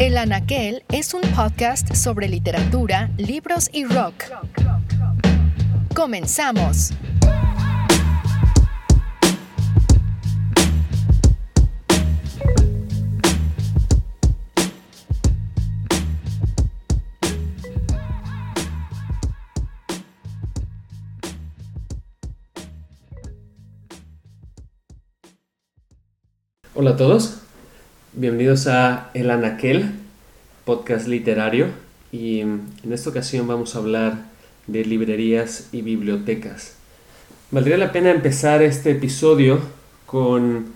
El Anaquel es un podcast sobre literatura, libros y rock. Comenzamos. Hola a todos, bienvenidos a El Anaquel, podcast literario, y en esta ocasión vamos a hablar de librerías y bibliotecas. Valdría la pena empezar este episodio con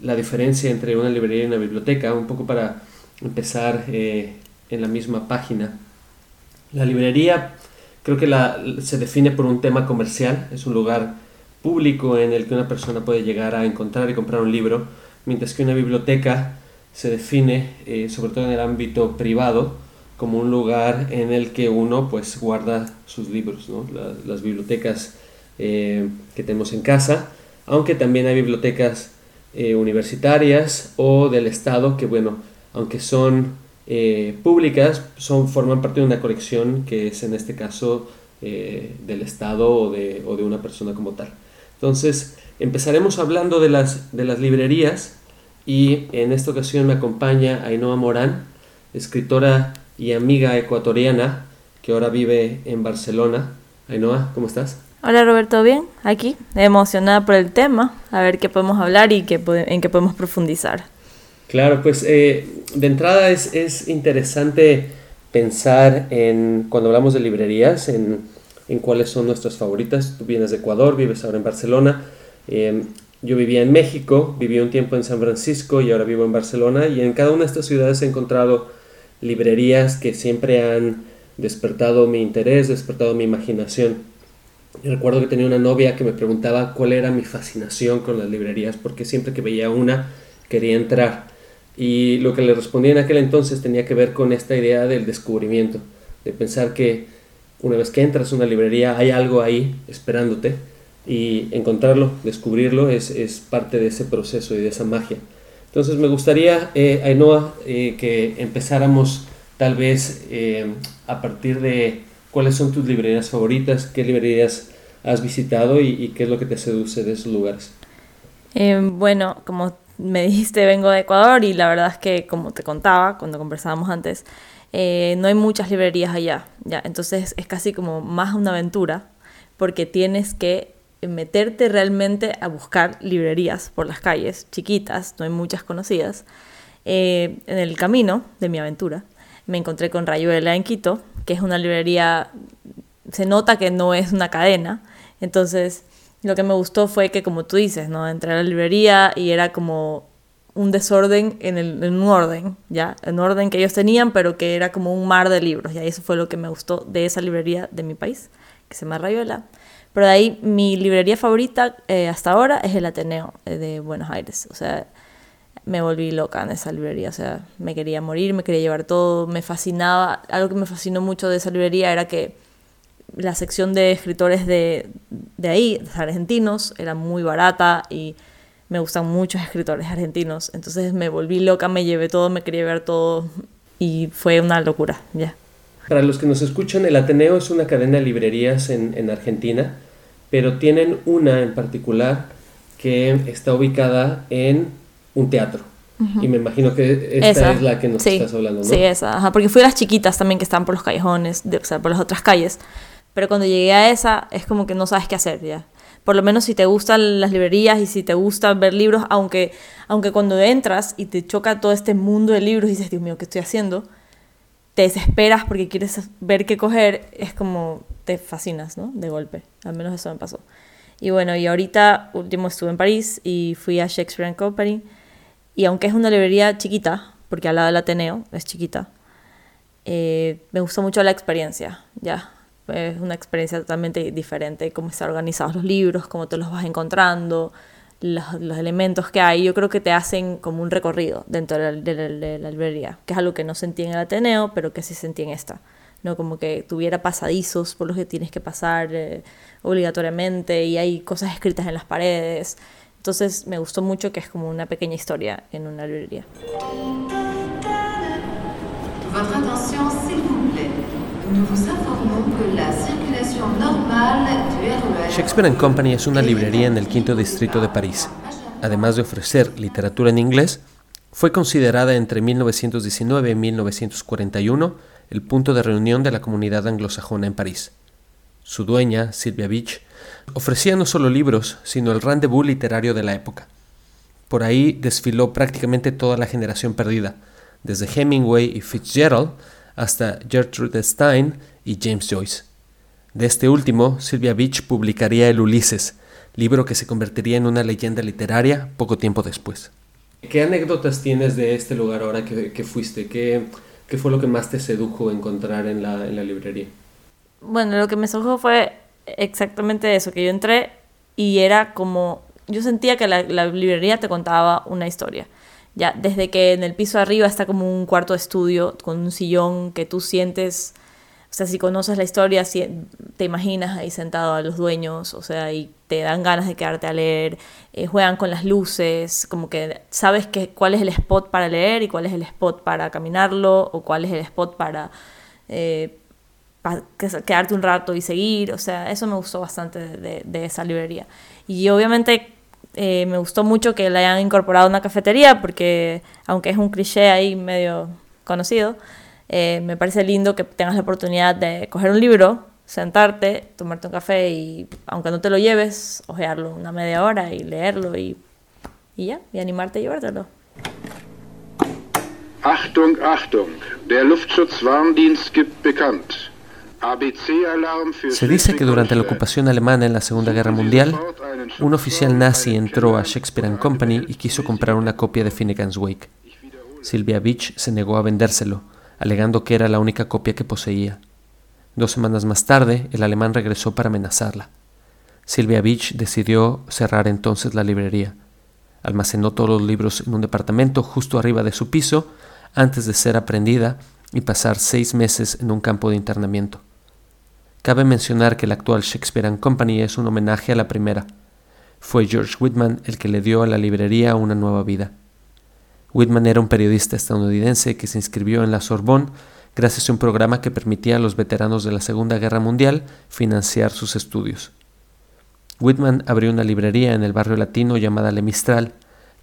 la diferencia entre una librería y una biblioteca, un poco para empezar eh, en la misma página. La librería creo que la, se define por un tema comercial, es un lugar público en el que una persona puede llegar a encontrar y comprar un libro, mientras que una biblioteca se define, eh, sobre todo en el ámbito privado, como un lugar en el que uno pues guarda sus libros, ¿no? las bibliotecas eh, que tenemos en casa, aunque también hay bibliotecas eh, universitarias o del Estado que bueno, aunque son públicas, son, forman parte de una colección que es en este caso del Estado o de, o de una persona como tal. Entonces, empezaremos hablando de las, de las librerías y en esta ocasión me acompaña Ainhoa Morán, escritora y amiga ecuatoriana que ahora vive en Barcelona. Ainhoa, ¿cómo estás? Hola Roberto, bien, aquí, emocionada por el tema, a ver qué podemos hablar y qué, en qué podemos profundizar. Claro, pues eh, de entrada es, es, interesante pensar en, cuando hablamos de librerías, en, en cuáles son nuestras favoritas. Tú vienes de Ecuador, vives ahora en Barcelona. Eh, yo vivía en México, viví un tiempo en San Francisco y ahora vivo en Barcelona y en cada una de estas ciudades he encontrado librerías que siempre han despertado mi interés, despertado mi imaginación. recuerdo que tenía una novia que me preguntaba cuál era mi fascinación con las librerías porque siempre que veía una quería entrar. Y lo que le respondí en aquel entonces tenía que ver con esta idea del descubrimiento, de pensar que una vez que entras a una librería hay algo ahí esperándote y encontrarlo, descubrirlo, es, es, parte de ese proceso y de esa magia. Entonces me gustaría, eh, eh, que empezáramos tal vez eh, a partir de cuáles son tus librerías favoritas, qué librerías has visitado y, qué es lo que te seduce de esos lugares. Eh, bueno, como me dijiste, vengo de Ecuador y la verdad es que, como te contaba cuando conversábamos antes, no hay muchas librerías allá, ¿ya? Entonces es casi como más una aventura porque tienes que meterte realmente a buscar librerías por las calles, chiquitas, no hay muchas conocidas. Eh, en el camino de mi aventura me encontré con Rayuela en Quito, que es una librería, se nota que no es una cadena, entonces lo que me gustó fue que como tú dices, ¿no? entré a la librería y era como un desorden en, el, en un orden, ¿ya? En orden que ellos tenían, pero que era como un mar de libros, y eso fue lo que me gustó de esa librería de mi país, que se llama Rayuela. Pero de ahí mi librería favorita eh, hasta ahora es el Ateneo eh, de Buenos Aires. O sea, me volví loca en esa librería. O sea, me quería morir, me quería llevar todo, me fascinaba. Algo que me fascinó mucho de esa librería era que la sección de escritores de, de ahí, de argentinos, era muy barata y me gustan muchos escritores argentinos. Entonces me volví loca, me llevé todo, me quería ver todo y fue una locura, ya. Para los que nos escuchan, el Ateneo es una cadena de librerías en, en Argentina pero tienen una en particular que está ubicada en un teatro. Y me imagino que esta es la que nos estás hablando, ¿no? Sí, esa, porque fui a las chiquitas también que están por los callejones, de, o sea, por las otras calles. Pero cuando llegué a esa, es como que no sabes qué hacer ya. Por lo menos si te gustan las librerías y si te gusta ver libros, aunque, aunque cuando entras y te choca todo este mundo de libros y dices, Dios mío, ¿qué estoy haciendo? Te desesperas porque quieres ver qué coger, es como te fascinas, ¿no? De golpe. Al menos eso me pasó. Y bueno, y ahorita último estuve en París y fui a Shakespeare and Company. Y aunque es una librería chiquita, porque al lado del Ateneo es chiquita, eh, me gustó mucho la experiencia, ya. Es una experiencia totalmente diferente, cómo están organizados los libros, cómo te los vas encontrando, los, elementos que hay. Yo creo que te hacen como un recorrido dentro de la, de la librería, que es algo que no sentí en el Ateneo, pero que sí sentí en esta. ¿no? Como que tuviera pasadizos por los que tienes que pasar eh, obligatoriamente y hay cosas escritas en las paredes. Entonces me gustó mucho que es como una pequeña historia en una librería. Votre Shakespeare and Company es una librería en el quinto distrito de París. Además de ofrecer literatura en inglés, fue considerada entre 1919 y 1941 el punto de reunión de la comunidad anglosajona en París. Su dueña, Sylvia Beach, ofrecía no solo libros, sino el rendezvous literario de la época. Por ahí desfiló prácticamente toda la generación perdida, desde Hemingway y Fitzgerald hasta Gertrude Stein y James Joyce. De este último, Sylvia Beach publicaría El Ulises, libro que se convertiría en una leyenda literaria poco tiempo después. ¿Qué anécdotas tienes de este lugar ahora que, fuiste? ¿Qué, ¿Qué, fue lo que más te sedujo encontrar en la, en la librería? Bueno, lo que me sedujo fue exactamente eso, que yo entré y era como, yo sentía que la, la librería te contaba una historia. Ya, desde que en el piso de arriba está como un cuarto de estudio con un sillón que tú sientes o sea, si conoces la historia, si te imaginas ahí sentado a los dueños, o sea, y te dan ganas de quedarte a leer, eh, juegan con las luces, como que sabes que, cuál es el spot para leer y cuál es el spot para caminarlo, o cuál es el spot para, eh, quedarte un rato y seguir, o sea, eso me gustó bastante de, esa librería. Y obviamente eh, me gustó mucho que le hayan incorporado una cafetería, porque aunque es un cliché ahí medio conocido, eh, me parece lindo que tengas la oportunidad de coger un libro, sentarte, tomarte un café y, aunque no te lo lleves, ojearlo una media hora y leerlo y, y ya, y animarte a llevártelo. Achtung, Achtung, der Luftschutzwarndienst gibt bekannt. Se dice que durante la ocupación alemana en la Segunda Guerra Mundial, un oficial nazi entró a Shakespeare and Company y quiso comprar una copia de Finnegan's Wake. Sylvia Beach se negó a vendérselo, alegando que era la única copia que poseía. Dos semanas más tarde, el alemán regresó para amenazarla. Silvia Beach decidió cerrar entonces la librería. Almacenó todos los libros en un departamento justo arriba de su piso antes de ser aprendida y pasar seis meses en un campo de internamiento. Cabe mencionar que el actual Shakespeare and Company es un homenaje a la primera. Fue George Whitman el que le dio a la librería una nueva vida. Whitman era un periodista estadounidense que se inscribió en la Sorbonne gracias a un programa que permitía a los veteranos de la Segunda Guerra Mundial financiar sus estudios. Whitman abrió una librería en el barrio latino llamada Le Mistral,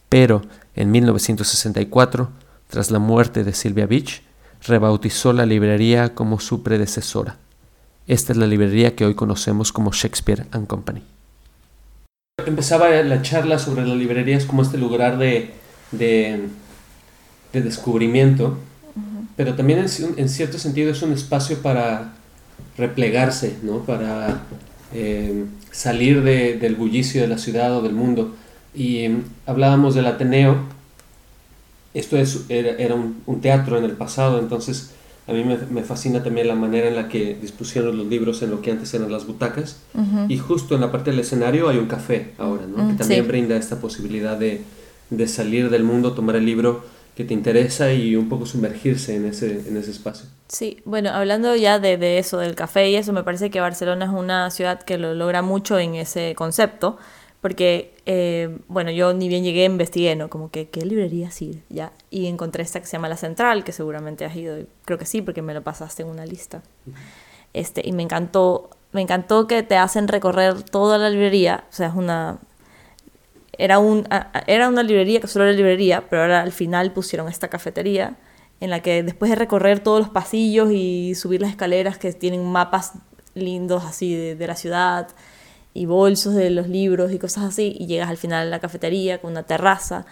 pero en 1964, tras la muerte de Sylvia Beach, rebautizó la librería como su predecesora. Esta es la librería que hoy conocemos como Shakespeare and Company. Empezaba la charla sobre las librerías como este lugar de de, descubrimiento, pero también en, cierto sentido es un espacio para replegarse, ¿no? para eh, salir del bullicio de la ciudad o del mundo. Y em, hablábamos del Ateneo, esto es, era, un, teatro en el pasado, entonces a mí me, fascina también la manera en la que dispusieron los libros en lo que antes eran las butacas. Y justo en la parte del escenario hay un café ahora, ¿no? que también brinda esta posibilidad de, de salir del mundo, tomar el libro que te interesa y un poco sumergirse en ese, en ese espacio. Sí, bueno, hablando ya de, de, eso, del café y eso, me parece que Barcelona es una ciudad que lo logra mucho en ese concepto, porque, eh, bueno, yo ni bien llegué, investigué, ¿no? Como que, ¿qué librería sí? Ya, y encontré esta que se llama La Central, que seguramente has ido, creo que sí, porque me lo pasaste en una lista. Este, y me encantó, me encantó que te hacen recorrer toda la librería, o sea, es una, era, un, era una librería que solo era librería, pero ahora al final pusieron esta cafetería en la que después de recorrer todos los pasillos y subir las escaleras que tienen mapas lindos así de, la ciudad y bolsos de los libros y cosas así, y llegas al final a la cafetería con una terraza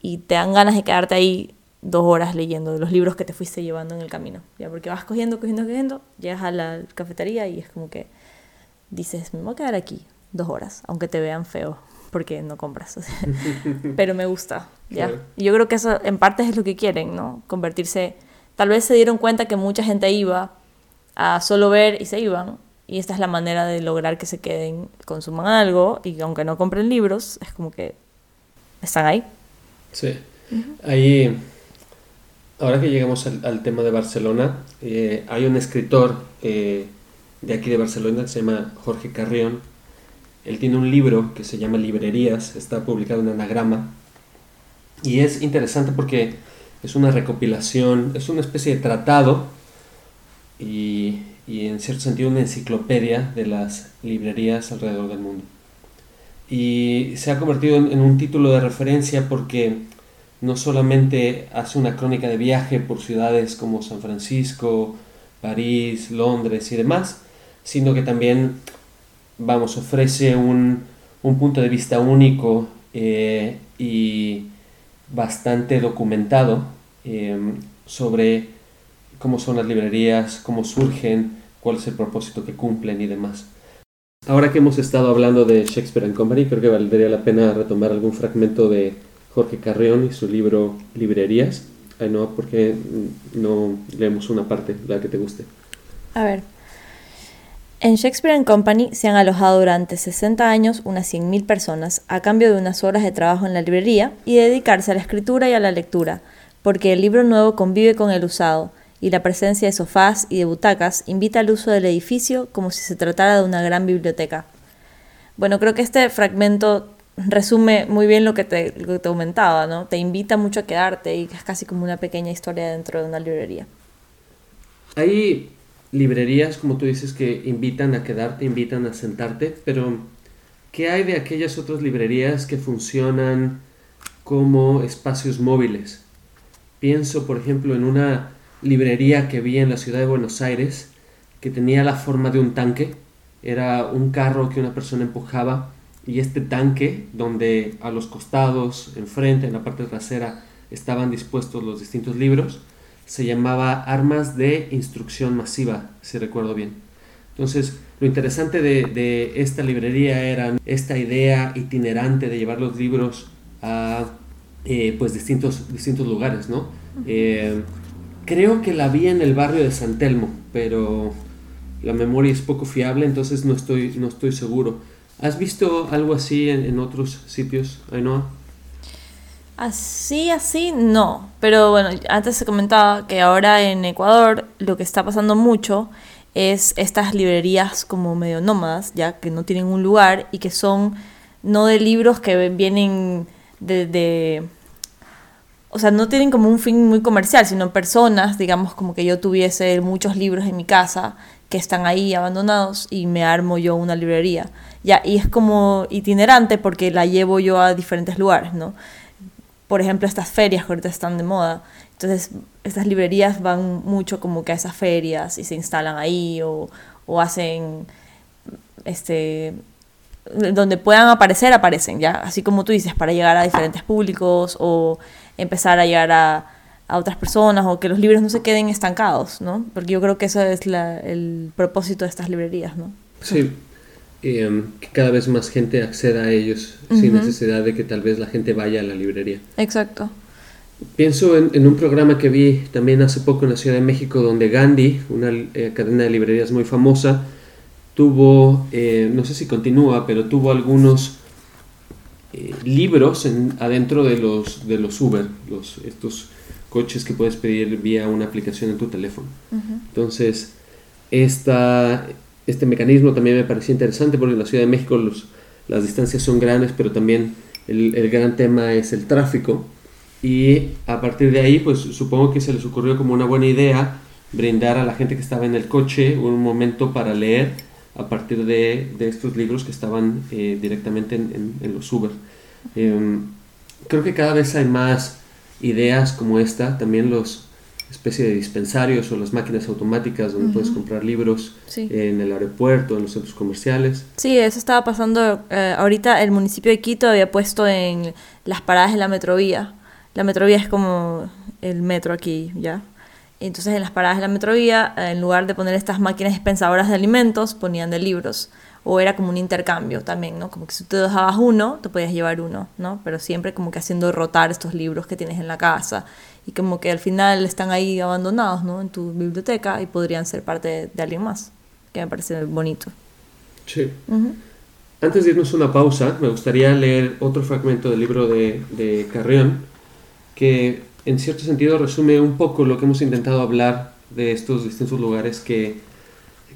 y te dan ganas de quedarte ahí dos horas leyendo los libros que te fuiste llevando en el camino, ya porque vas cogiendo, cogiendo, cogiendo, llegas a la cafetería y es como que dices, me voy a quedar aquí dos horas, aunque te vean feo porque no compras. Pero me gusta, ¿ya? Y yo creo que eso en parte es lo que quieren, ¿no? Convertirse... Tal vez se dieron cuenta que mucha gente iba a solo ver y se iban. Y esta es la manera de lograr que se queden, consuman algo y aunque no compren libros, es como que están ahí. Sí. Ahí, ahora que llegamos al, tema de Barcelona, eh, hay un escritor eh, de aquí de Barcelona que se llama Jorge Carrión, él tiene un libro que se llama Librerías, está publicado en anagrama. Y es interesante porque es una recopilación, es una especie de tratado y, y en cierto sentido una enciclopedia de las librerías alrededor del mundo. Y se ha convertido en, en un título de referencia porque no solamente hace una crónica de viaje por ciudades como San Francisco, París, Londres y demás, sino que también, vamos, ofrece un, un punto de vista único eh, y bastante documentado eh, sobre cómo son las librerías, cómo surgen, cuál es el propósito que cumplen y demás. Ahora que hemos estado hablando de Shakespeare and Company, creo que valdría la pena retomar algún fragmento de Jorge Carrión y su libro Librerías. Ay, no, porque no leemos una parte, la que te guste. A ver. En Shakespeare and Company se han alojado durante 60 años unas 100.000 personas a cambio de unas horas de trabajo en la librería y dedicarse a la escritura y a la lectura, porque el libro nuevo convive con el usado y la presencia de sofás y de butacas invita al uso del edificio como si se tratara de una gran biblioteca. Bueno, creo que este fragmento resume muy bien lo que te, lo que te comentaba, ¿no? Te invita mucho a quedarte y es casi como una pequeña historia dentro de una librería. Hay librerías, como tú dices, que invitan a quedarte, invitan a sentarte, pero ¿qué hay de aquellas otras librerías que funcionan como espacios móviles? Pienso, por ejemplo, en una librería que vi en la ciudad de Buenos Aires que tenía la forma de un tanque. Era un carro que una persona empujaba y este tanque, donde a los costados, enfrente, en la parte trasera, estaban dispuestos los distintos libros, se llamaba Armas de Instrucción Masiva, si recuerdo bien. Entonces, lo interesante de, de esta librería era esta idea itinerante de llevar los libros a eh, pues distintos, distintos lugares, ¿no? Eh, creo que la vi en el barrio de San Telmo, pero la memoria es poco fiable, entonces no estoy, no estoy seguro. ¿Has visto algo así en, en otros sitios, Ainhoa? Así, así, no. Pero bueno, antes se comentaba que ahora en Ecuador lo que está pasando mucho es estas librerías como medio nómadas, ya que no tienen un lugar y que son no de libros que vienen de, o sea, no tienen como un fin muy comercial, sino personas, digamos, como que yo tuviese muchos libros en mi casa que están ahí abandonados y me armo yo una librería. Ya, y es como itinerante porque la llevo yo a diferentes lugares, ¿no? Por ejemplo, estas ferias que ahorita están de moda. Entonces, estas librerías van mucho como que a esas ferias y se instalan ahí o, o hacen, este, donde puedan aparecer, aparecen, ya, así como tú dices, para llegar a diferentes públicos o empezar a llegar a, a otras personas o que los libros no se queden estancados, ¿no? Porque yo creo que eso es la, el propósito de estas librerías, ¿no? Sí, eh, que cada vez más gente acceda a ellos sin necesidad de que tal vez la gente vaya a la librería. Exacto. Pienso en, en un programa que vi también hace poco en la Ciudad de México donde Gandhi, una eh, cadena de librerías muy famosa, tuvo, eh, no sé si continúa, pero tuvo algunos eh, libros en- adentro de los, de los Uber, los, estos coches que puedes pedir vía una aplicación en tu teléfono. Entonces, esta, este mecanismo también me pareció interesante porque en la Ciudad de México los, las distancias son grandes, pero también el, gran tema es el tráfico. Y a partir de ahí, pues supongo que se les ocurrió como una buena idea brindar a la gente que estaba en el coche un momento para leer a partir de, de estos libros que estaban eh, directamente en, en- en los Uber. Em, creo que cada vez hay más ideas como esta, también los especie de dispensarios o las máquinas automáticas donde puedes comprar libros Sí. en el aeropuerto, en los centros comerciales. Sí, eso estaba pasando. eh, ahorita el municipio de Quito había puesto en las paradas de la metrovía. La metrovía es como el metro aquí, ¿ya? Entonces en las paradas de la metrovía, eh, en lugar de poner estas máquinas dispensadoras de alimentos, ponían de libros. O era como un intercambio también, ¿no? Como que si tú dejabas uno, te podías llevar uno, ¿no? Pero siempre como que haciendo rotar estos libros que tienes en la casa. Y como que al final están ahí abandonados, ¿no? En tu biblioteca y podrían ser parte de, de alguien más. Que me parece bonito. Sí. Ujú. Antes de irnos a una pausa, me gustaría leer otro fragmento del libro de, de Carrión, que en cierto sentido resume un poco lo que hemos intentado hablar de estos distintos lugares que,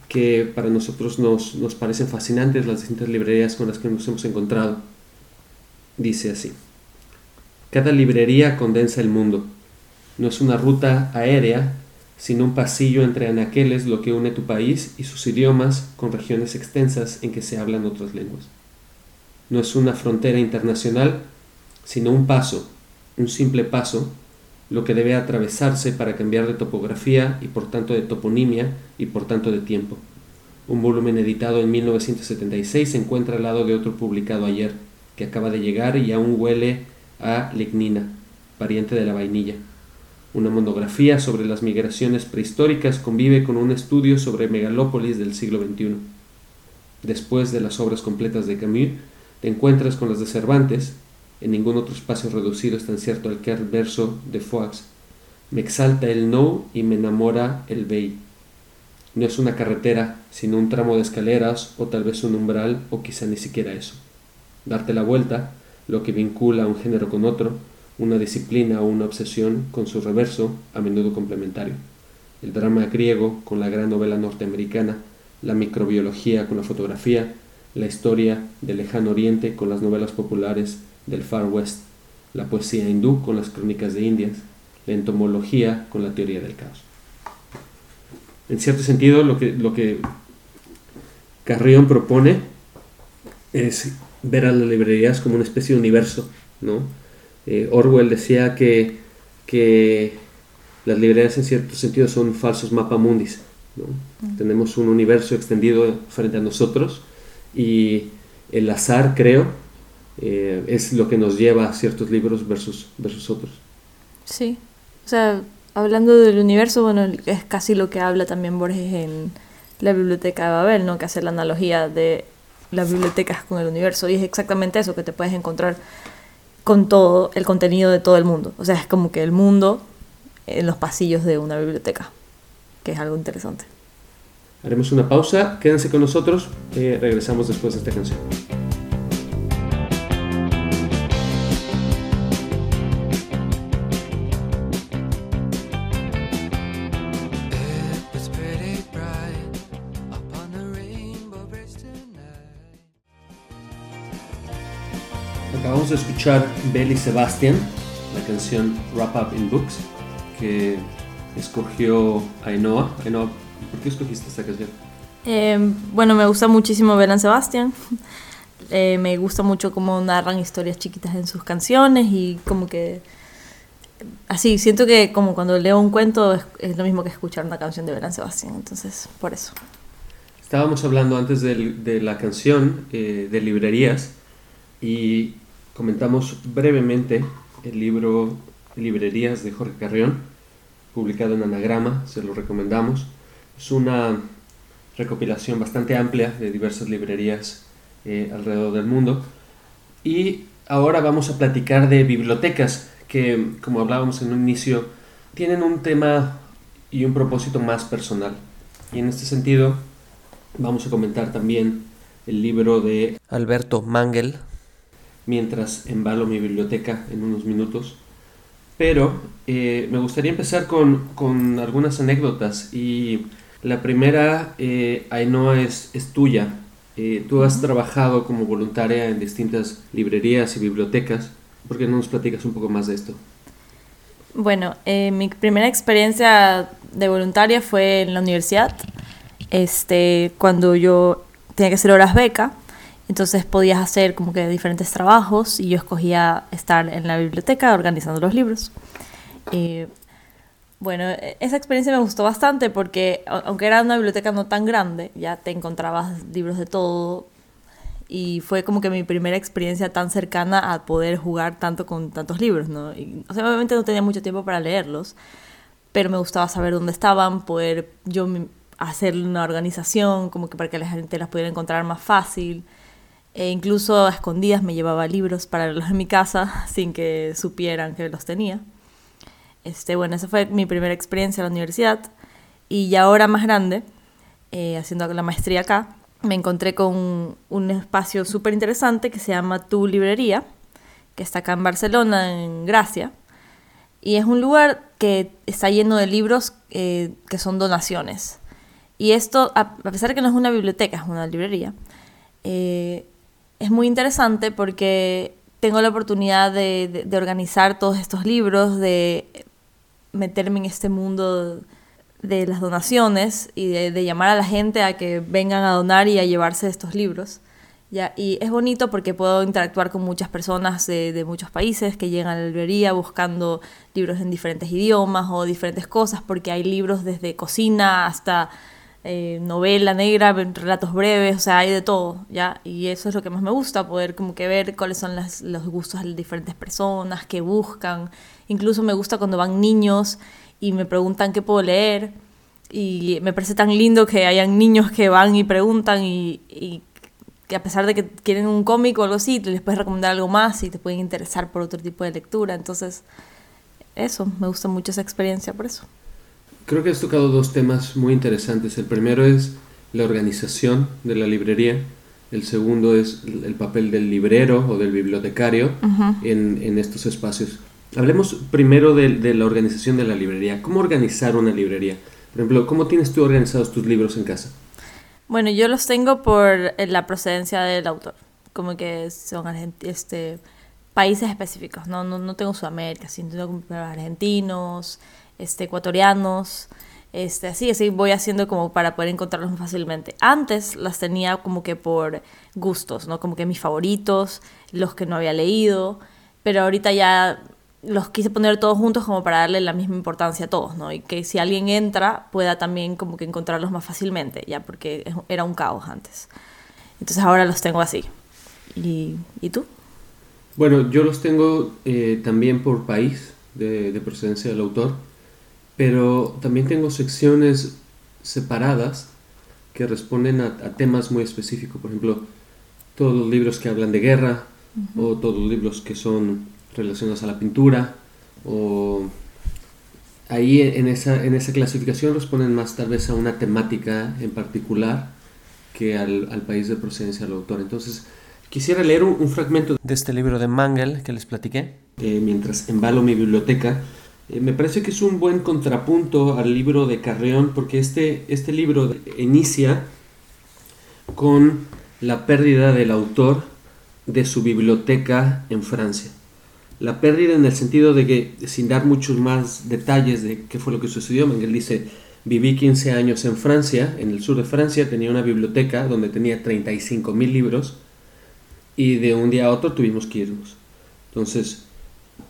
que para nosotros nos, nos parecen fascinantes, las distintas librerías con las que nos hemos encontrado. Dice así, cada librería condensa el mundo. No es una ruta aérea, sino un pasillo entre anaqueles lo que une tu país y sus idiomas con regiones extensas en que se hablan otras lenguas. No es una frontera internacional, sino un paso, un simple paso, lo que debe atravesarse para cambiar de topografía y por tanto de toponimia y por tanto de tiempo. Un volumen editado en 1976 se encuentra al lado de otro publicado ayer, que acaba de llegar y aún huele a lignina, pariente de la vainilla. Una monografía sobre las migraciones prehistóricas convive con un estudio sobre megalópolis del siglo XXI. Después de las obras completas de Camus, te encuentras con las de Cervantes, en ningún otro espacio reducido es tan cierto el que verso de Foix. Me exalta el no y me enamora el vey. No es una carretera, sino un tramo de escaleras o tal vez un umbral o quizá ni siquiera eso. Darte la vuelta, lo que vincula un género con otro, una disciplina o una obsesión con su reverso, a menudo complementario. El drama griego con la gran novela norteamericana, la microbiología con la fotografía, la historia del lejano oriente con las novelas populares del Far West, la poesía hindú con las crónicas de Indias, la entomología con la teoría del caos. En cierto sentido, lo que, lo que Carrión propone es ver a las librerías como una especie de universo, ¿no? Eh, Orwell decía que, que las librerías en cierto sentido son falsos mapamundis, ¿no? Tenemos un universo extendido frente a nosotros y el azar, creo, eh, es lo que nos lleva a ciertos libros versus, versus otros. Sí, o sea, hablando del universo, bueno, es casi lo que habla también Borges en la biblioteca de Babel, ¿no? Que hace la analogía de las bibliotecas con el universo y es exactamente eso, que te puedes encontrar con todo el contenido de todo el mundo. O sea, es como que el mundo en los pasillos de una biblioteca, que es algo interesante. Haremos una pausa, quédense con nosotros, eh, regresamos después de esta canción. De escuchar Belly Sebastian, la canción Wrap Up in Books, que escogió Ainhoa. Ainhoa, ¿por qué escogiste esta canción? Eh, bueno, me gusta muchísimo Belán Sebastián. Eh, me gusta mucho cómo narran historias chiquitas en sus canciones y como que así, siento que como cuando leo un cuento es, es lo mismo que escuchar una canción de Belán Sebastián, entonces por eso. Estábamos hablando antes del- de, la canción eh, de librerías y comentamos brevemente el libro Librerías de Jorge Carrión, publicado en Anagrama, se lo recomendamos. Es una recopilación bastante amplia de diversas librerías eh, alrededor del mundo. Y ahora vamos a platicar de bibliotecas que, como hablábamos en un inicio, tienen un tema y un propósito más personal. Y en este sentido, vamos a comentar también el libro de Alberto Mangel, mientras embalo mi biblioteca en unos minutos. Pero eh, me gustaría empezar con, con algunas anécdotas y la primera, eh, Ainhoa, es, es tuya. Eh, tú has trabajado como voluntaria en distintas librerías y bibliotecas. ¿Por qué no nos platicas un poco más de esto? Bueno, eh, mi primera experiencia de voluntaria fue en la universidad, este, cuando yo tenía que hacer horas beca, entonces podías hacer como que diferentes trabajos y yo escogía estar en la biblioteca organizando los libros. Eh, bueno, e- esa experiencia me gustó bastante porque aunque era una biblioteca no tan grande, ya te encontrabas libros de todo y fue como que mi primera experiencia tan cercana a poder jugar tanto con tantos libros, ¿no? Y, o sea, obviamente no tenía mucho tiempo para leerlos, pero me gustaba saber dónde estaban, poder yo hacer una organización como que para que la gente las pudiera encontrar más fácil. E incluso a escondidas me llevaba libros para leerlos en mi casa sin que supieran que los tenía. Este, bueno, esa fue mi primera experiencia en la universidad. Y ya ahora más grande, eh, haciendo la maestría acá, me encontré con un espacio súper interesante que se llama Tu Librería, que está acá en Barcelona, en Gracia. Y es un lugar que está lleno de libros eh, que son donaciones. Y esto, a a pesar de que no es una biblioteca, es una librería, eh, es muy interesante porque tengo la oportunidad de, organizar todos estos libros, de meterme en este mundo de las donaciones y de, de llamar a la gente a que vengan a donar y a llevarse estos libros. Ya, y es bonito porque puedo interactuar con muchas personas de, muchos países que llegan a la librería buscando libros en diferentes idiomas o diferentes cosas, porque hay libros desde cocina hasta eh, novela negra, relatos breves, o sea, hay de todo, ¿ya? Y eso es lo que más me gusta, poder como que ver cuáles son las, los gustos de diferentes personas, qué buscan. Incluso me gusta cuando van niños y me preguntan qué puedo leer. Y me parece tan lindo que hayan niños que van y preguntan y, y que a pesar de que quieren un cómic o algo así, les puedes recomendar algo más y te pueden interesar por otro tipo de lectura. Entonces, eso, me gusta mucho esa experiencia por eso. Creo que has tocado dos temas muy interesantes. El primero es la organización de la librería. El segundo es el papel del librero o del bibliotecario uh -huh. en, en, estos espacios. Hablemos primero de, de, la organización de la librería. ¿Cómo organizar una librería? Por ejemplo, ¿cómo tienes tú organizados tus libros en casa? Bueno, yo los tengo por la procedencia del autor, como que son este, países específicos, no, no, no tengo Sudamérica, sino tengo argentinos, este, ecuatorianos, este, así, así voy haciendo como para poder encontrarlos más fácilmente. Antes las tenía como que por gustos, ¿no? Como que mis favoritos, los que no había leído, pero ahorita ya los quise poner todos juntos como para darle la misma importancia a todos, ¿no? Y que si alguien entra pueda también como que encontrarlos más fácilmente, ya porque era un caos antes. Entonces ahora los tengo así. ¿Y, ¿y tú? Bueno, yo los tengo eh, también por país de, de, procedencia del autor, pero también tengo secciones separadas que responden a, a temas muy específicos. Por ejemplo, todos los libros que hablan de guerra uh -huh. o todos los libros que son relacionadas a la pintura o ahí en esa, en esa clasificación responden más tal vez a una temática en particular que al, al país de procedencia del autor. Entonces, quisiera leer un, un, fragmento de este libro de Mangel que les platiqué eh, mientras embalo mi biblioteca. Eh, me parece que es un buen contrapunto al libro de Carreón porque este, este libro inicia con la pérdida del autor de su biblioteca en Francia la pérdida en el sentido de que, sin dar muchos más detalles de qué fue lo que sucedió, Mengel dice, viví 15 años en Francia, en el sur de Francia, tenía una biblioteca donde tenía 35 mil libros y de un día a otro tuvimos que irnos. Entonces,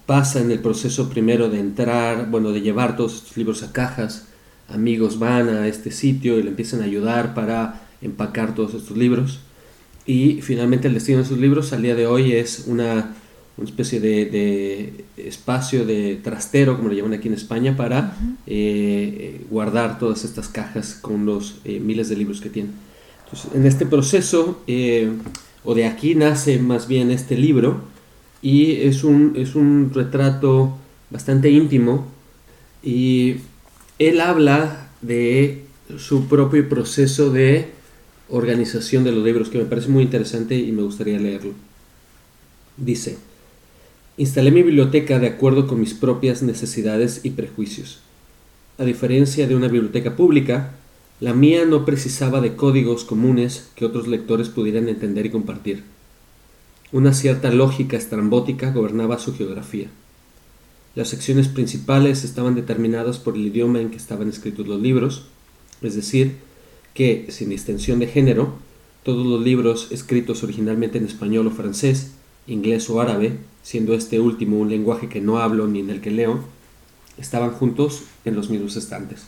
pasa en el proceso primero de entrar, bueno, de llevar todos estos libros a cajas, amigos van a este sitio y le empiezan a ayudar para empacar todos estos libros y finalmente el destino de esos libros al día de hoy es una una especie de, de, espacio de trastero, como le llaman aquí en España, para uh -huh. eh, guardar todas estas cajas con los eh, miles de libros que tiene. Entonces, en este proceso, eh, o de aquí nace más bien este libro, y es un, es un retrato bastante íntimo, y él habla de su propio proceso de organización de los libros, que me parece muy interesante y me gustaría leerlo. Dice, Instalé mi biblioteca de acuerdo con mis propias necesidades y prejuicios. A diferencia de una biblioteca pública, la mía no precisaba de códigos comunes que otros lectores pudieran entender y compartir. Una cierta lógica estrambótica gobernaba su geografía. Las secciones principales estaban determinadas por el idioma en que estaban escritos los libros, es decir, que, sin distinción de género, todos los libros escritos originalmente en español o francés, inglés o árabe, siendo este último un lenguaje que no hablo ni en el que leo, estaban juntos en los mismos estantes.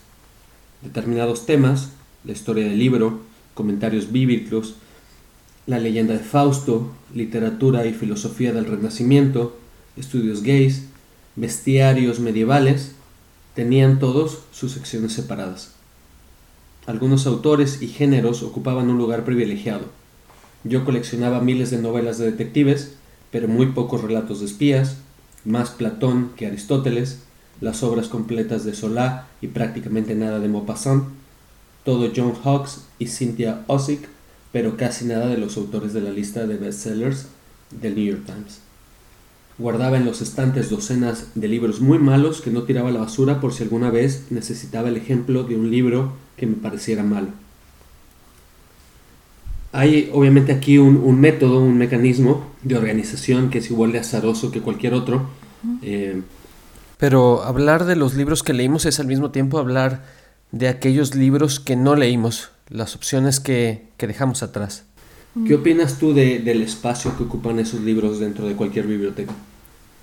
Determinados temas, la historia del libro, comentarios bíblicos, la leyenda de Fausto, literatura y filosofía del Renacimiento, estudios gays, bestiarios medievales, tenían todos sus secciones separadas. Algunos autores y géneros ocupaban un lugar privilegiado. Yo coleccionaba miles de novelas de detectives, pero muy pocos relatos de espías, más Platón que Aristóteles, las obras completas de Solá y prácticamente nada de Maupassant, todo John Hawkes y Cynthia Ozick, pero casi nada de los autores de la lista de bestsellers del New York Times. Guardaba en los estantes docenas de libros muy malos que no tiraba a la basura por si alguna vez necesitaba el ejemplo de un libro que me pareciera malo. Hay obviamente aquí un, un, método, un mecanismo de organización que es igual de azaroso que cualquier otro. Eh, Pero hablar de los libros que leímos es al mismo tiempo hablar de aquellos libros que no leímos, las opciones que, que dejamos atrás. ¿Qué opinas tú de- del espacio que ocupan esos libros dentro de cualquier biblioteca?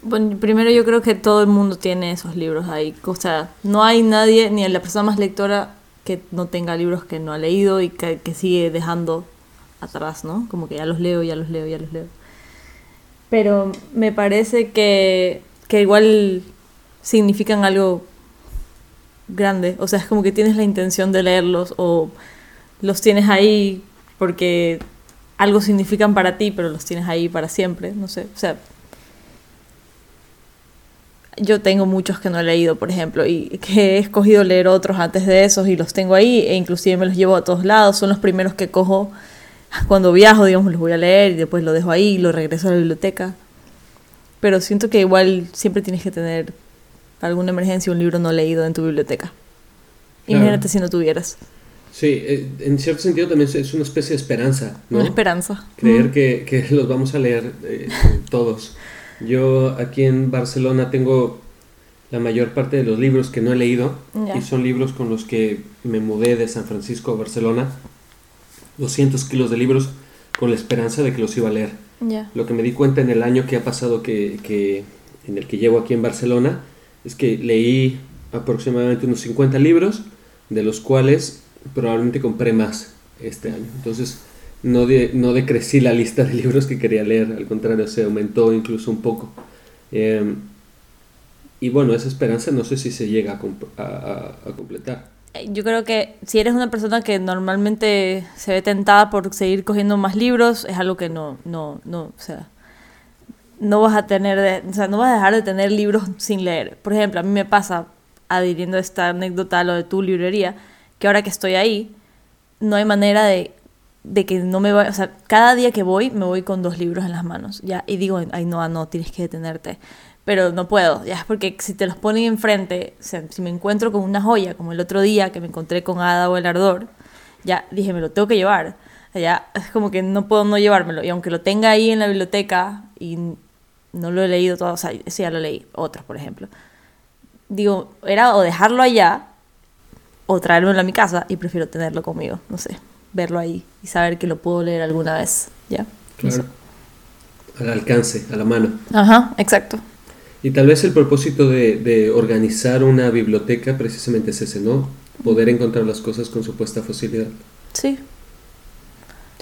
Bueno, primero yo creo que todo el mundo tiene esos libros ahí. O sea, no hay nadie, ni la persona más lectora, que no tenga libros que no ha leído y que, que sigue dejando atrás, ¿no? Como que ya los leo, ya los leo, ya los leo. Pero me parece que, que igual significan algo grande. O sea, es como que tienes la intención de leerlos o los tienes ahí porque algo significan para ti, pero los tienes ahí para siempre. No sé, o sea, yo tengo muchos que no he leído, por ejemplo, y que he escogido leer otros antes de esos y los tengo ahí e inclusive me los llevo a todos lados. Son los primeros que cojo cuando viajo, digamos, los voy a leer y después lo dejo ahí y lo regreso a la biblioteca. Pero siento que igual siempre tienes que tener alguna emergencia un libro no leído en tu biblioteca. Claro. Imagínate si no tuvieras Sí, eh, en cierto sentido también es una especie de esperanza, ¿no? una esperanza. Creer Ujú. que, que los vamos a leer eh, todos. Yo aquí en Barcelona tengo la mayor parte de los libros que no he leído Ya. y son libros con los que me mudé de San Francisco a Barcelona. 200 kilos de libros con la esperanza de que los iba a leer. Ya. Lo que me di cuenta en el año que ha pasado que, que- en el que llevo aquí en Barcelona es que leí aproximadamente unos 50 libros, de los cuales probablemente compré más este año. Entonces no, de, no decrecí la lista de libros que quería leer, al contrario, se aumentó incluso un poco. Eh, y bueno, esa esperanza no sé si se llega a, a- a- a completar. Eh, Yo creo que si eres una persona que normalmente se ve tentada por seguir cogiendo más libros, es algo que no, no, no, o sea, no vas a tener, de- o sea, no vas a dejar de tener libros sin leer. Por ejemplo, a mí me pasa, adhiriendo esta anécdota a lo de tu librería, que ahora que estoy ahí, no hay manera de, de que no me vaya, o sea, cada día que voy, me voy con dos libros en las manos, ya, y digo, ay, no, no, tienes que detenerte. Pero no puedo, ya es porque si te los ponen enfrente, o sea, si me encuentro con una joya, como el otro día que me encontré con Ada o el Ardor, ya dije, me lo tengo que llevar. Ya es como que no puedo no llevármelo. Y aunque lo tenga ahí en la biblioteca y no lo he leído todo, o sea, sí ya lo leí, otros, por ejemplo. Digo, era o dejarlo allá o traérmelo a mi casa y prefiero tenerlo conmigo, no sé, verlo ahí y saber que lo puedo leer alguna vez, ¿ya? Claro. Al alcance, a la mano. Ajá, exacto. Y tal vez el propósito de, de organizar una biblioteca precisamente es ese, ¿no? Poder encontrar las cosas con supuesta facilidad. Sí,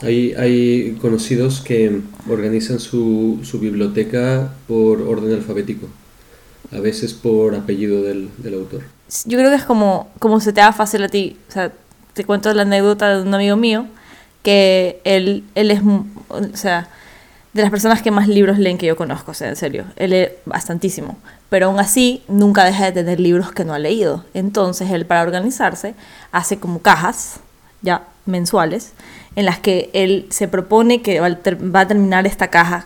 Hay, hay conocidos que organizan su, su biblioteca por orden alfabético, a veces por apellido del, del autor. Yo creo que es como, como se te haga fácil a ti. Te cuento la anécdota de un amigo mío que él, él es, o sea, de las personas que más libros leen que yo conozco, o en serio. Él lee bastantísimo. Pero aún así, nunca deja de tener libros que no ha leído. Entonces, él para organizarse hace como cajas, ya mensuales, en las que él se propone que va va a terminar esta caja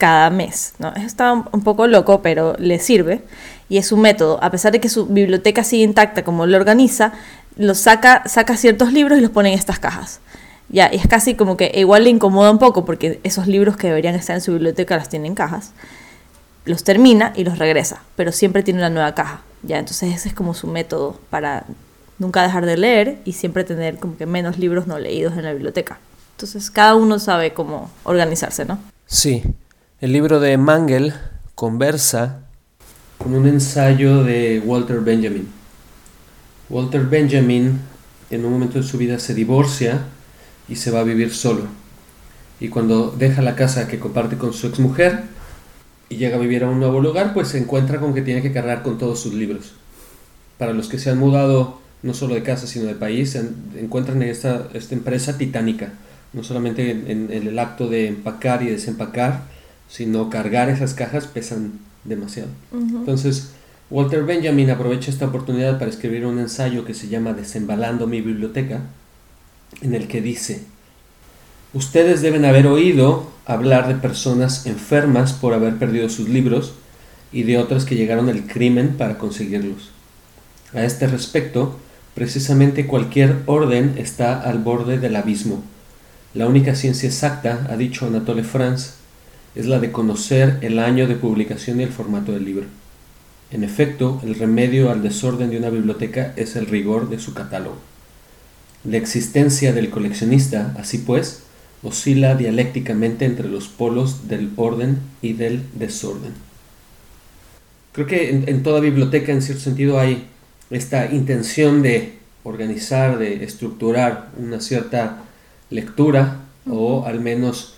cada mes. ¿no? Eso está un, poco loco, pero le sirve. Y es un método. A pesar de que su biblioteca sigue intacta como lo organiza, los saca, saca ciertos libros y los pone en estas cajas. Ya, y es casi como que igual le incomoda un poco porque esos libros que deberían estar en su biblioteca los tiene en cajas. Los termina y los regresa, pero siempre tiene una nueva caja. Ya, entonces ese es como su método para nunca dejar de leer y siempre tener como que menos libros no leídos en la biblioteca. Entonces cada uno sabe cómo organizarse, ¿no? Sí, el libro de Mangel conversa con un ensayo de Walter Benjamin. Walter Benjamin en un momento de su vida se divorcia y se va a vivir solo. Y cuando deja la casa que comparte con su exmujer y llega a vivir a un nuevo lugar, pues se encuentra con que tiene que cargar con todos sus libros. Para los que se han mudado no solo de casa sino de país, encuentran en esta, esta empresa titánica. No solamente en, en- en el acto de empacar y desempacar, sino cargar esas cajas pesan demasiado. Entonces, Walter Benjamin aprovecha esta oportunidad para escribir un ensayo que se llama Desembalando mi biblioteca, en el que dice, ustedes deben haber oído hablar de personas enfermas por haber perdido sus libros y de otras que llegaron al crimen para conseguirlos. A este respecto, precisamente cualquier orden está al borde del abismo. La única ciencia exacta, ha dicho Anatole France, es la de conocer el año de publicación y el formato del libro. En efecto, el remedio al desorden de una biblioteca es el rigor de su catálogo. La existencia del coleccionista, así pues, oscila dialécticamente entre los polos del orden y del desorden. Creo que en, toda biblioteca, en cierto sentido, hay esta intención de organizar, de estructurar una cierta lectura o al menos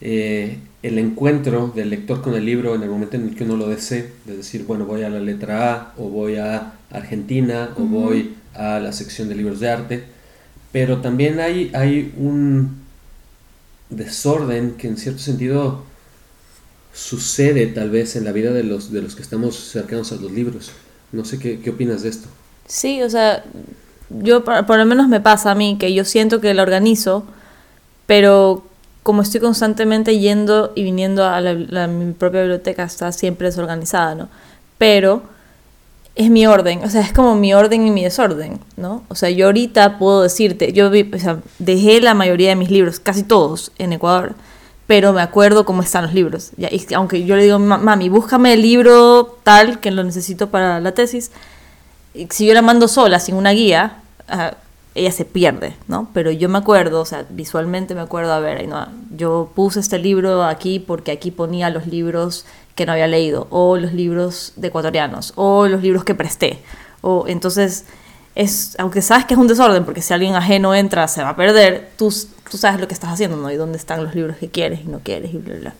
eh, el encuentro del lector con el libro en el momento en el que uno lo desee, de decir, bueno, voy a la letra A o voy a Argentina o voy a la sección de libros de arte, pero también hay, hay un desorden que en cierto sentido sucede tal vez en la vida de los, de los que estamos cercanos a los libros. No sé qué, qué opinas de esto. Sí, o sea, yo por, lo menos me pasa a mí que yo siento que lo organizo, pero como estoy constantemente yendo y viniendo a, la, mi propia biblioteca, está siempre desorganizada, ¿no? Pero es mi orden, o sea, es como mi orden y mi desorden, ¿no? O sea, yo ahorita puedo decirte, yo o sea, dejé la mayoría de mis libros, casi todos, en Ecuador, pero me acuerdo cómo están los libros. Y aunque yo le digo, mami, búscame el libro tal que lo necesito para la tesis, si yo la mando sola, sin una guía, uh, ella se pierde, ¿no? Pero yo me acuerdo, o sea, visualmente me acuerdo, a ver, no, yo puse este libro aquí porque aquí ponía los libros que no había leído, o los libros de ecuatorianos, o los libros que presté, o entonces es, aunque sabes que es un desorden, porque si alguien ajeno entra se va a perder, tú, tú sabes lo que estás haciendo, ¿no? Y dónde están los libros que quieres y no quieres y bla, bla.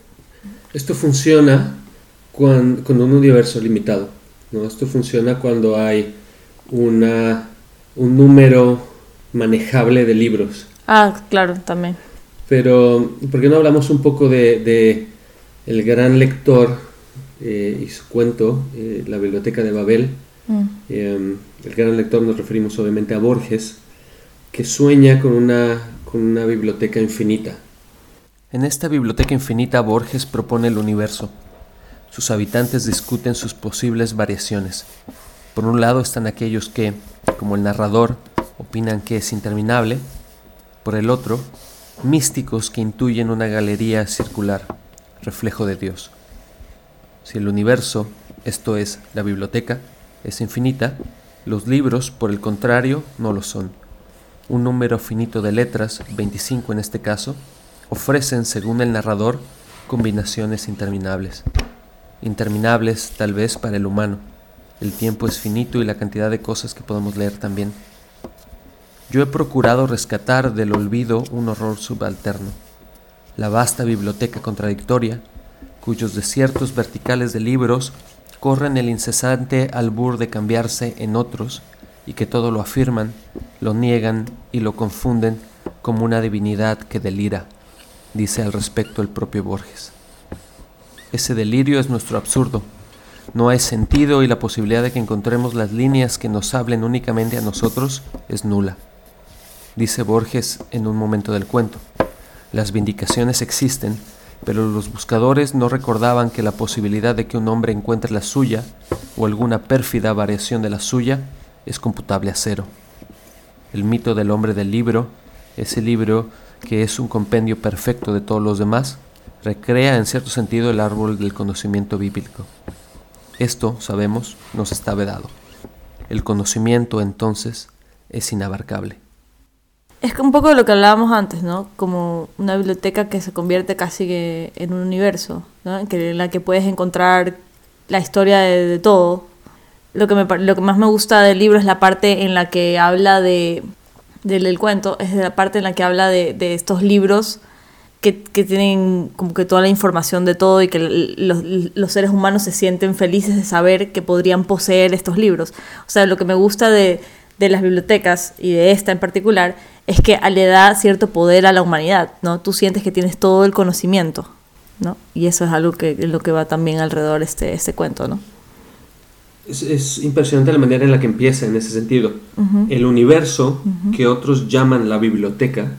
Esto funciona con, con un universo limitado, ¿no? Esto funciona cuando hay una, un número manejable de libros. Ah, claro, también. Pero, ¿por qué no hablamos un poco de, de el gran lector eh, y su cuento, eh, La Biblioteca de Babel? Mm. Eh, el gran lector nos referimos obviamente a Borges, que sueña con una, con una biblioteca infinita. En esta biblioteca infinita Borges propone el universo. Sus habitantes discuten sus posibles variaciones. Por un lado están aquellos que, como el narrador, que es interminable. Por el otro, místicos que intuyen una galería circular, reflejo de Dios. Si el universo, esto es, la biblioteca, es infinita, los libros, por el contrario, no lo son. Un número finito de letras, 25 en este caso, ofrecen, según el narrador, combinaciones interminables. Interminables tal vez para el humano el tiempo es finito y la cantidad de cosas que podemos leer también. Yo he procurado rescatar del olvido un horror subalterno, la vasta biblioteca contradictoria, cuyos desiertos verticales de libros corren el incesante albur de cambiarse en otros y que todo lo afirman, lo niegan y lo confunden como una divinidad que delira, dice al respecto el propio Borges. Ese delirio es nuestro absurdo, no hay sentido y la posibilidad de que encontremos las líneas que nos hablen únicamente a nosotros es nula. Dice Borges en un momento del cuento. Las vindicaciones existen, pero los buscadores no recordaban que la posibilidad de que un hombre encuentre la suya o alguna pérfida variación de la suya es computable a cero. El mito del hombre del libro, ese libro que es un compendio perfecto de todos los demás, recrea en cierto sentido el árbol del conocimiento bíblico. Esto, sabemos, nos está vedado. El conocimiento, entonces, es inabarcable. Es un poco de lo que hablábamos antes, ¿no? Como una biblioteca que se convierte casi que en un universo, ¿no? En la que puedes encontrar la historia de, todo. Lo que, me, lo que más me gusta del libro es la parte en la que habla de, del, cuento, es la parte en la que habla de, de estos libros que, tienen como que toda la información de todo y que los, seres humanos se sienten felices de saber que podrían poseer estos libros. O sea, lo que me gusta de, las bibliotecas y de esta en particular es que le da cierto poder a la humanidad, ¿no? Tú sientes que tienes todo el conocimiento, ¿no? Y eso es algo que lo que va también alrededor este, este cuento, ¿no? Es, impresionante la manera en la que empieza en ese sentido. El universo, que otros llaman la biblioteca,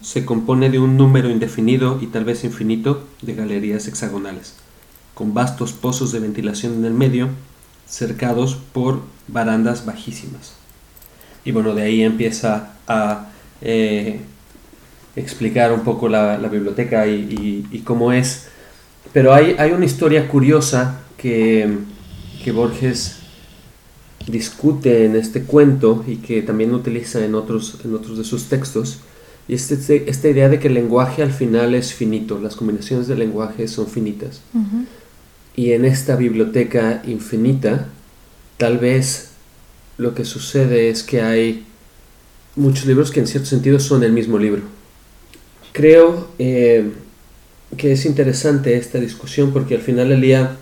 se compone de un número indefinido y tal vez infinito de galerías hexagonales, con vastos pozos de ventilación en el medio, cercados por barandas bajísimas. Y bueno, de ahí empieza a eh, explicar un poco la, biblioteca y, y, cómo es. Pero hay, hay una historia curiosa que que Borges discute en este cuento y que también utiliza en otros, en otros de sus textos, y es este- esta idea de que el lenguaje al final es finito, las combinaciones de lenguaje son finitas. Y en esta biblioteca infinita, tal vez lo que sucede es que hay muchos libros que en cierto sentido son el mismo libro. Creo eh, que es interesante esta discusión porque al final del día,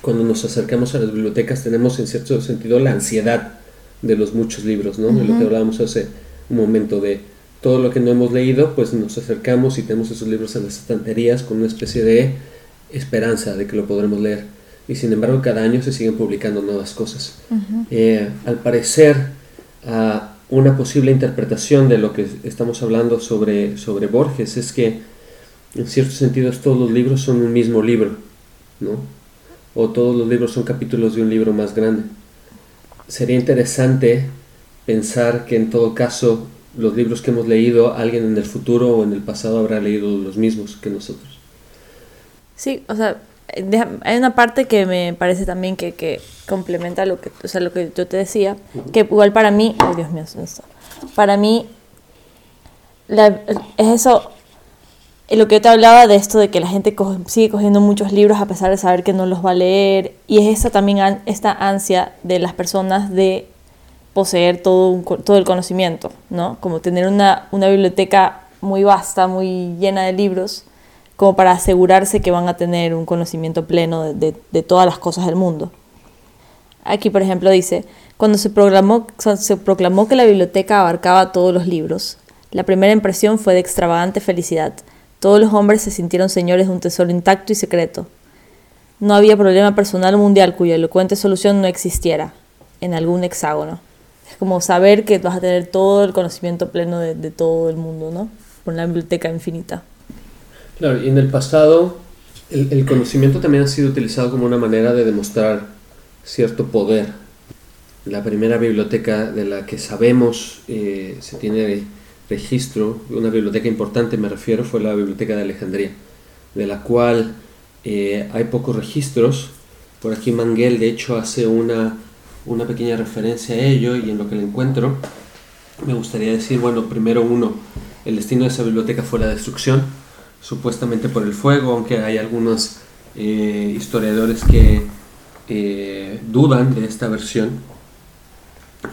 cuando nos acercamos a las bibliotecas, tenemos en cierto sentido la ansiedad de los muchos libros, ¿no? De lo que hablábamos hace un momento de todo lo que no hemos leído, pues nos acercamos y tenemos esos libros en las estanterías con una especie de esperanza de que lo podremos leer. Y sin embargo, cada año se siguen publicando nuevas cosas. Eh, al parecer, ah, una posible interpretación de lo que estamos hablando sobre, sobre Borges es que, en ciertos sentidos, todos los libros son un mismo libro, ¿no? O todos los libros son capítulos de un libro más grande. Sería interesante pensar que en todo caso los libros que hemos leído, alguien en el futuro o en el pasado habrá leído los mismos que nosotros. Sí, o sea, hay una parte que me parece también que, complementa lo que, o sea, lo que yo te decía, que igual para mí, oh Dios mío, para mí es eso, eh, lo que yo te hablaba de esto de que la gente sigue cogiendo muchos libros a pesar de saber que no los va a leer, y es esa también esta ansia de las personas de poseer todo, un todo el conocimiento, ¿no? Como tener una, una biblioteca muy vasta, muy llena de libros, como para asegurarse que van a tener un conocimiento pleno de, todas las cosas del mundo. Aquí, por ejemplo, dice, cuando se, proclamó, se proclamó que la biblioteca abarcaba todos los libros, la primera impresión fue de extravagante felicidad. Todos los hombres se sintieron señores de un tesoro intacto y secreto. No había problema personal mundial cuya elocuente solución no existiera en algún hexágono. Es como saber que vas a tener todo el conocimiento pleno de, de todo el mundo, ¿no? Por una biblioteca infinita. Claro, y en el pasado el, el conocimiento también ha sido utilizado como una manera de demostrar cierto poder. La primera biblioteca de la que sabemos eh, se tiene registro, una biblioteca importante me refiero, fue la Biblioteca de Alejandría, de la cual eh, hay pocos registros. Por aquí Manguel de hecho hace una, una pequeña referencia a ello y en lo que le encuentro me gustaría decir, bueno, primero uno, el destino de esa biblioteca fue la destrucción, supuestamente por el fuego, aunque hay algunos eh, historiadores que eh, dudan de esta versión.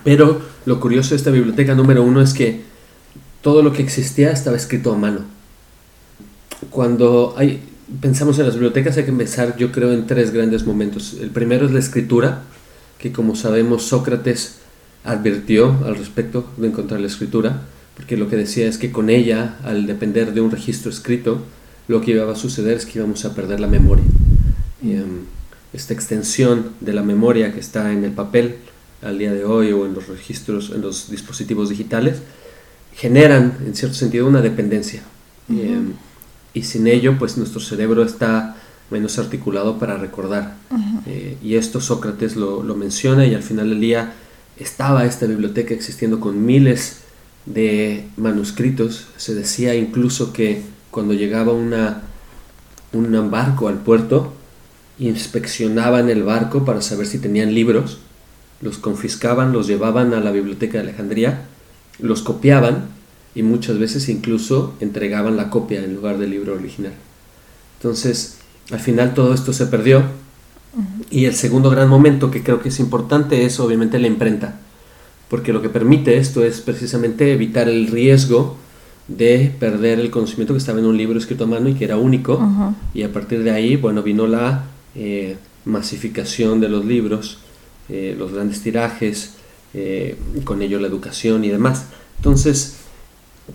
Pero lo curioso de esta biblioteca número uno es que todo lo que existía estaba escrito a mano. Cuando hay, pensamos en las bibliotecas hay que pensar, yo creo, en tres grandes momentos. El primero es la escritura, que como sabemos Sócrates advirtió al respecto de encontrar la escritura, porque lo que decía es que con ella, al depender de un registro escrito, lo que iba a suceder es que íbamos a perder la memoria. Y, em, esta extensión de la memoria que está en el papel al día de hoy o en los registros, en los dispositivos digitales, generan en cierto sentido una dependencia. Y, em, y sin ello, pues nuestro cerebro está menos articulado para recordar. Eh, y esto Sócrates lo, lo menciona y al final del día estaba esta biblioteca existiendo con miles de manuscritos. Se decía incluso que cuando llegaba una, un barco al puerto, inspeccionaban el barco para saber si tenían libros, los confiscaban, los llevaban a la biblioteca de Alejandría, los copiaban y muchas veces incluso entregaban la copia en lugar del libro original. Entonces, al final todo esto se perdió y el segundo gran momento que creo que es importante es obviamente la imprenta, porque lo que permite esto es precisamente evitar el riesgo de perder el conocimiento que estaba en un libro escrito a mano y que era único, y a partir de ahí, bueno, vino la eh, masificación de los libros, eh, los grandes tirajes, eh, con ello la educación y demás. Entonces,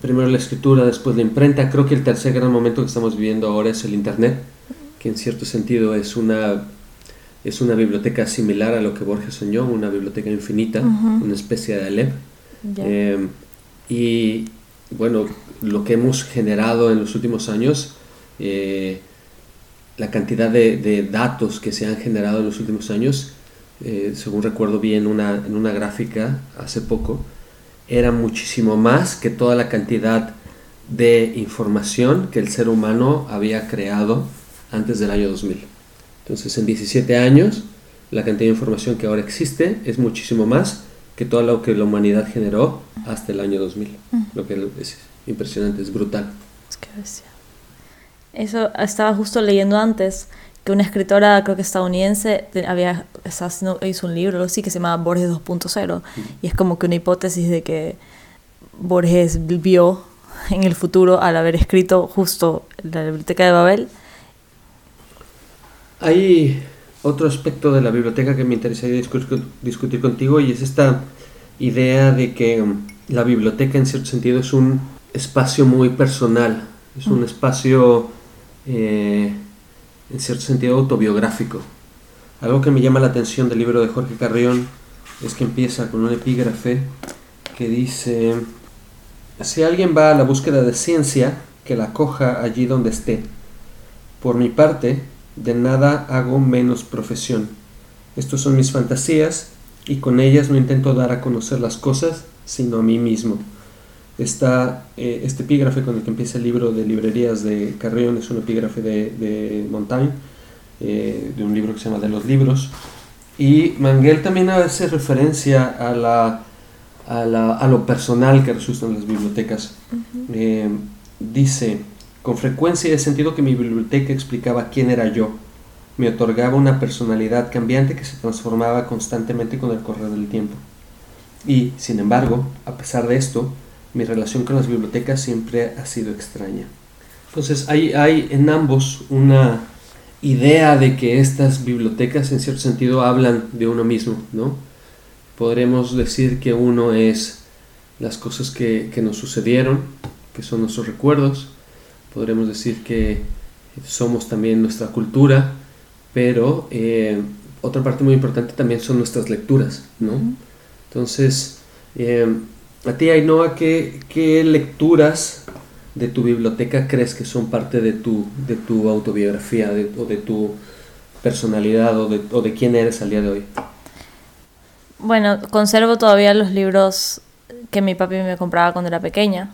primero la escritura, después la imprenta. Creo que el tercer gran momento que estamos viviendo ahora es el Internet, que en cierto sentido es una, es una biblioteca similar a lo que Borges soñó, una biblioteca infinita, una especie de Aleph. Ya. Eh, y bueno, lo que hemos generado en los últimos años, eh, la cantidad de, de datos que se han generado en los últimos años, eh, según recuerdo bien en una, en una gráfica hace poco, era muchísimo más que toda la cantidad de información que el ser humano había creado antes del año 2000. Entonces, en 17 años la cantidad de información que ahora existe es muchísimo más que todo lo que la humanidad generó hasta el año 2000. Lo que es impresionante, es brutal. Es que bestia. Eso estaba justo leyendo antes que una escritora, creo que estadounidense, había hizo un libro así que se llama Borges 2.0 y es como que una hipótesis de que Borges vio en el futuro al haber escrito justo la biblioteca de Babel. Hay otro aspecto de la biblioteca que me interesaría discu- discutir contigo y es esta idea de que mm, la biblioteca en cierto sentido es un espacio muy personal, es un espacio eh, en cierto sentido autobiográfico. Algo que me llama la atención del libro de Jorge Carrión es que empieza con un epígrafe que dice, si alguien va a la búsqueda de ciencia, que la coja allí donde esté. Por mi parte, de nada hago menos profesión. Estos son mis fantasías y con ellas no intento dar a conocer las cosas, sino a mí mismo. Está, eh, este epígrafe con el que empieza el libro de librerías de Carrión es un epígrafe de, de Montaigne, eh, de un libro que se llama De los libros. Y Manguel también hace referencia a, la, a, la- a lo personal que resulta en las bibliotecas. Eh, dice, con frecuencia he sentido que mi biblioteca explicaba quién era yo. Me otorgaba una personalidad cambiante que se transformaba constantemente con el correr del tiempo. Y, sin embargo, a pesar de esto, mi relación con las bibliotecas siempre ha sido extraña. Entonces hay, hay en ambos una idea de que estas bibliotecas en cierto sentido hablan de uno mismo, ¿no? Podremos decir que uno es las cosas que, que nos sucedieron, que son nuestros recuerdos, podremos decir que somos también nuestra cultura, pero eh, otra parte muy importante también son nuestras lecturas, ¿no? Entonces, eh, a ti, Ainhoa, ¿qué, ¿qué lecturas de tu biblioteca crees que son parte de tu, de tu autobiografía de- o de tu personalidad o de, o de quién eres al día de hoy? Bueno, conservo todavía los libros que mi papi me compraba cuando era pequeña.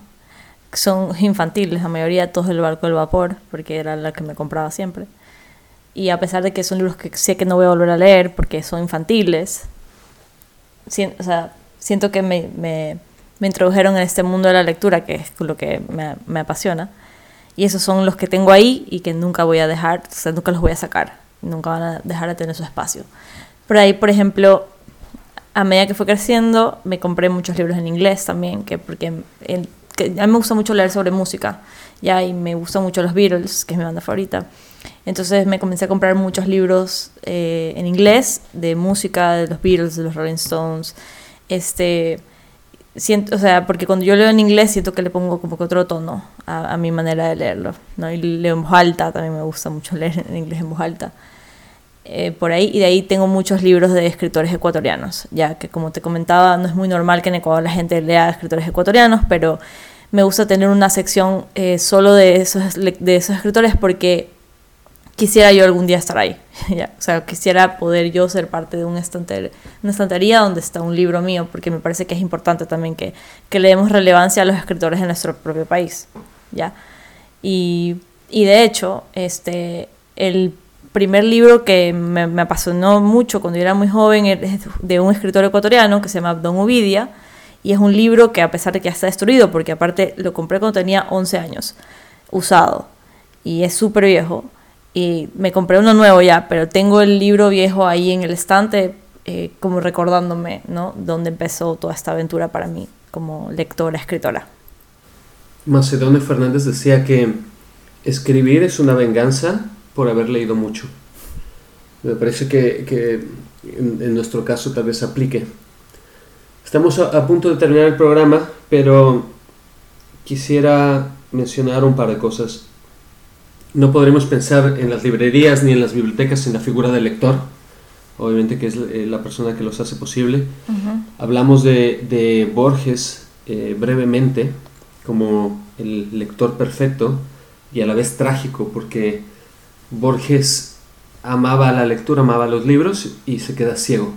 Son infantiles, la mayoría todos del barco del vapor, porque era la que me compraba siempre. Y a pesar de que son libros que sé que no voy a volver a leer porque son infantiles, sea, siento que me, me- me introdujeron en este mundo de la lectura, que es lo que me, me apasiona. Y esos son los que tengo ahí y que nunca voy a dejar, nunca los voy a sacar, nunca van a dejar de tener su espacio. Por ahí, por ejemplo, a medida que fue creciendo, me compré muchos libros en inglés también, que porque que a mí me gusta mucho leer sobre música, ya, y me gustan mucho los Beatles, que es mi banda favorita. Entonces me comencé a comprar muchos libros eh, en inglés de música, de los Beatles, de los Rolling Stones. Este, siento, o sea, porque cuando yo leo en inglés siento que le pongo como que otro tono a, a mi manera de leerlo, ¿no? Y leo en voz alta, también me gusta mucho leer en inglés en voz alta eh, por ahí y de ahí tengo muchos libros de escritores ecuatorianos, ya que como te comentaba no es muy normal que en Ecuador la gente lea escritores ecuatorianos, pero me gusta tener una sección eh, solo de esos, escritores porque quisiera yo algún día estar ahí, ya, o sea, quisiera poder yo ser parte de un una estantería donde está un libro mío, porque me parece que es importante también que, le demos relevancia a los escritores de nuestro propio país, ya. Y, de hecho, este, el primer libro que me, me apasionó mucho cuando yo era muy joven es de un escritor ecuatoriano que se llama Don Ovidia y es un libro que a pesar de que ya está destruido, porque aparte lo compré cuando tenía 11 años, usado, y es súper viejo, y me compré uno nuevo ya, pero tengo el libro viejo ahí en el estante eh, como recordándome, ¿no? Donde empezó toda esta aventura para mí como lectora, escritora. Macedonio Fernández decía que escribir es una venganza por haber leído mucho. Me parece que, en nuestro caso tal vez aplique. Estamos a, a punto de terminar el programa, pero quisiera mencionar un par de cosas. No podremos pensar en las librerías ni en las bibliotecas sin la figura del lector, obviamente que es eh, la persona que los hace posible. Hablamos de, de Borges eh, brevemente como el lector perfecto y a la vez trágico porque Borges amaba la lectura, amaba los libros y se queda ciego.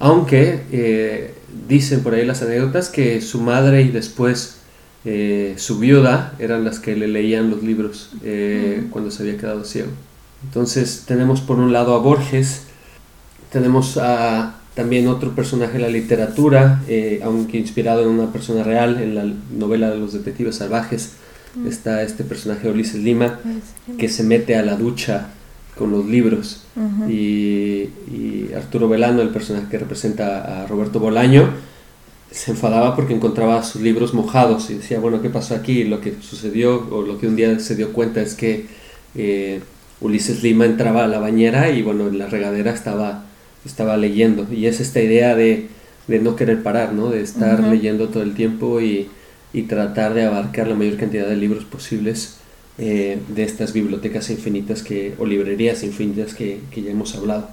Aunque eh, dicen por ahí las anécdotas que su madre y después eh, su viuda eran las que le leían los libros eh, cuando se había quedado ciego. Entonces tenemos por un lado a Borges tenemos a también otro personaje de la literatura, eh, aunque inspirado en una persona real, en la novela de los detectives salvajes, está este personaje Ulises Lima, que se mete a la ducha con los libros. y, Arturo Velano, el personaje que representa a Roberto Bolaño, se enfadaba porque encontraba sus libros mojados y decía, bueno, ¿qué pasó aquí? Lo que sucedió o lo que un día se dio cuenta es que eh, Ulises Lima entraba a la bañera y bueno, en la regadera estaba estaba leyendo. Y es esta idea de, no querer parar, ¿no? De estar leyendo todo el tiempo y, tratar de abarcar la mayor cantidad de libros posibles eh, de estas bibliotecas infinitas que, o librerías infinitas que, ya hemos hablado.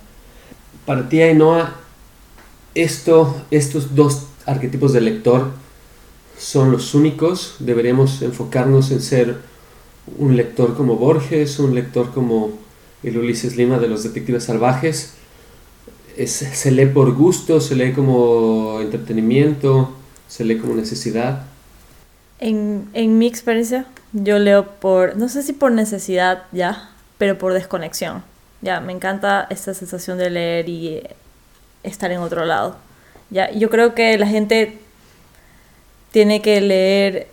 Para ti, Ainhoa, esto, estos dos arquetipos de lector son los únicos. Deberíamos enfocarnos en ser un lector como Borges, un lector como el Ulises Lima de los Detectives Salvajes, se lee por gusto, se lee como entretenimiento, se lee como necesidad. En, en, mi experiencia, yo leo por, no sé si por necesidad ya, pero por desconexión. Ya, me encanta esta sensación de leer y estar en otro lado. Ya, yo creo que la gente tiene que leer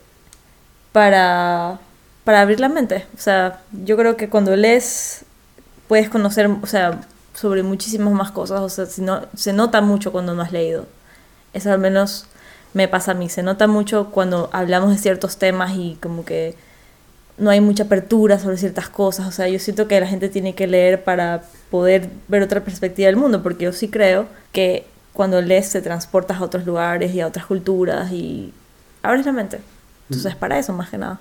para, para abrir la mente. O sea, yo creo que cuando lees puedes conocer, o sea, sobre muchísimas más cosas, o sea, si no, se nota mucho cuando no has leído. Eso al menos me pasa a mí, se nota mucho cuando hablamos de ciertos temas y como que no hay mucha apertura sobre ciertas cosas, o sea, yo siento que la gente tiene que leer para poder ver otra perspectiva del mundo, porque yo sí creo que cuando lees te transportas a otros lugares y a otras culturas y abres la mente. Entonces, para eso más que nada.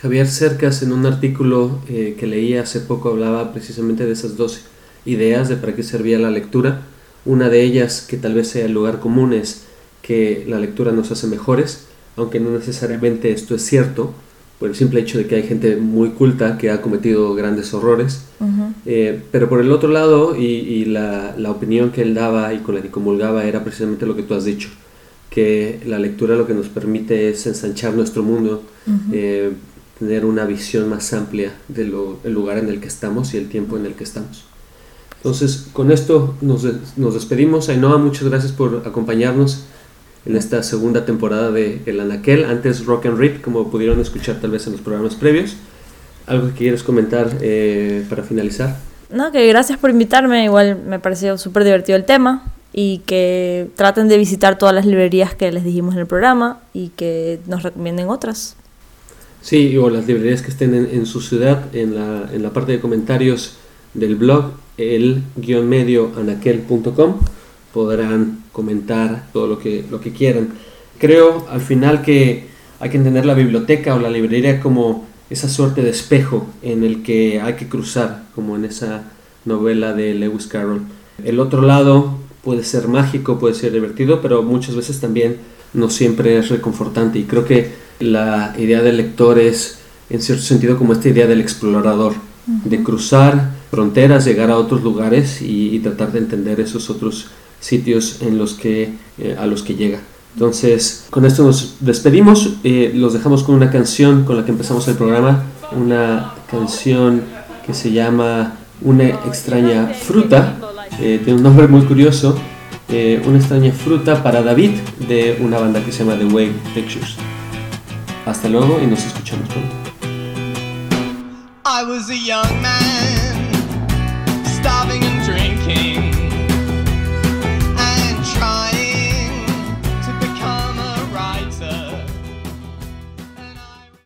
Javier Cercas, en un artículo eh, que leí hace poco, hablaba precisamente de esas dos ideas de para qué servía la lectura. Una de ellas, que tal vez sea el lugar común, es que la lectura nos hace mejores, aunque no necesariamente esto es cierto, por el simple hecho de que hay gente muy culta que ha cometido grandes horrores. Eh, pero por el otro lado, y, la, la, opinión que él daba y con la que comulgaba era precisamente lo que tú has dicho, que la lectura lo que nos permite es ensanchar nuestro mundo, eh, tener una visión más amplia del lugar en el que estamos y el tiempo en el que estamos. Entonces, con esto nos, nos despedimos. Ainhoa, muchas gracias por acompañarnos en esta segunda temporada de El Anaquel, antes Rock and Rip, como pudieron escuchar tal vez en los programas previos. ¿Algo que quieres comentar eh, para finalizar? No, que gracias por invitarme, igual me pareció súper divertido el tema y que traten de visitar todas las librerías que les dijimos en el programa y que nos recomienden otras. Sí, o las librerías que estén en, en su ciudad, en la, en la parte de comentarios del blog el-medio anaquel.com podrán comentar todo lo que, lo que quieran. Creo al final que hay que entender la biblioteca o la librería como esa suerte de espejo en el que hay que cruzar, como en esa novela de Lewis Carroll. El otro lado puede ser mágico, puede ser divertido, pero muchas veces también no siempre es reconfortante. Y creo que la idea del lector es, en cierto sentido, como esta idea del explorador, de cruzar fronteras, llegar a otros lugares y, tratar de entender esos otros sitios en los que, eh, a los que llega. Entonces, con esto nos despedimos, eh, los dejamos con una canción con la que empezamos el programa, una canción que se llama Una extraña fruta, eh, tiene un nombre muy curioso, Una extraña fruta para David de una banda que se llama The Wave Pictures. Hasta luego y nos escuchamos pronto.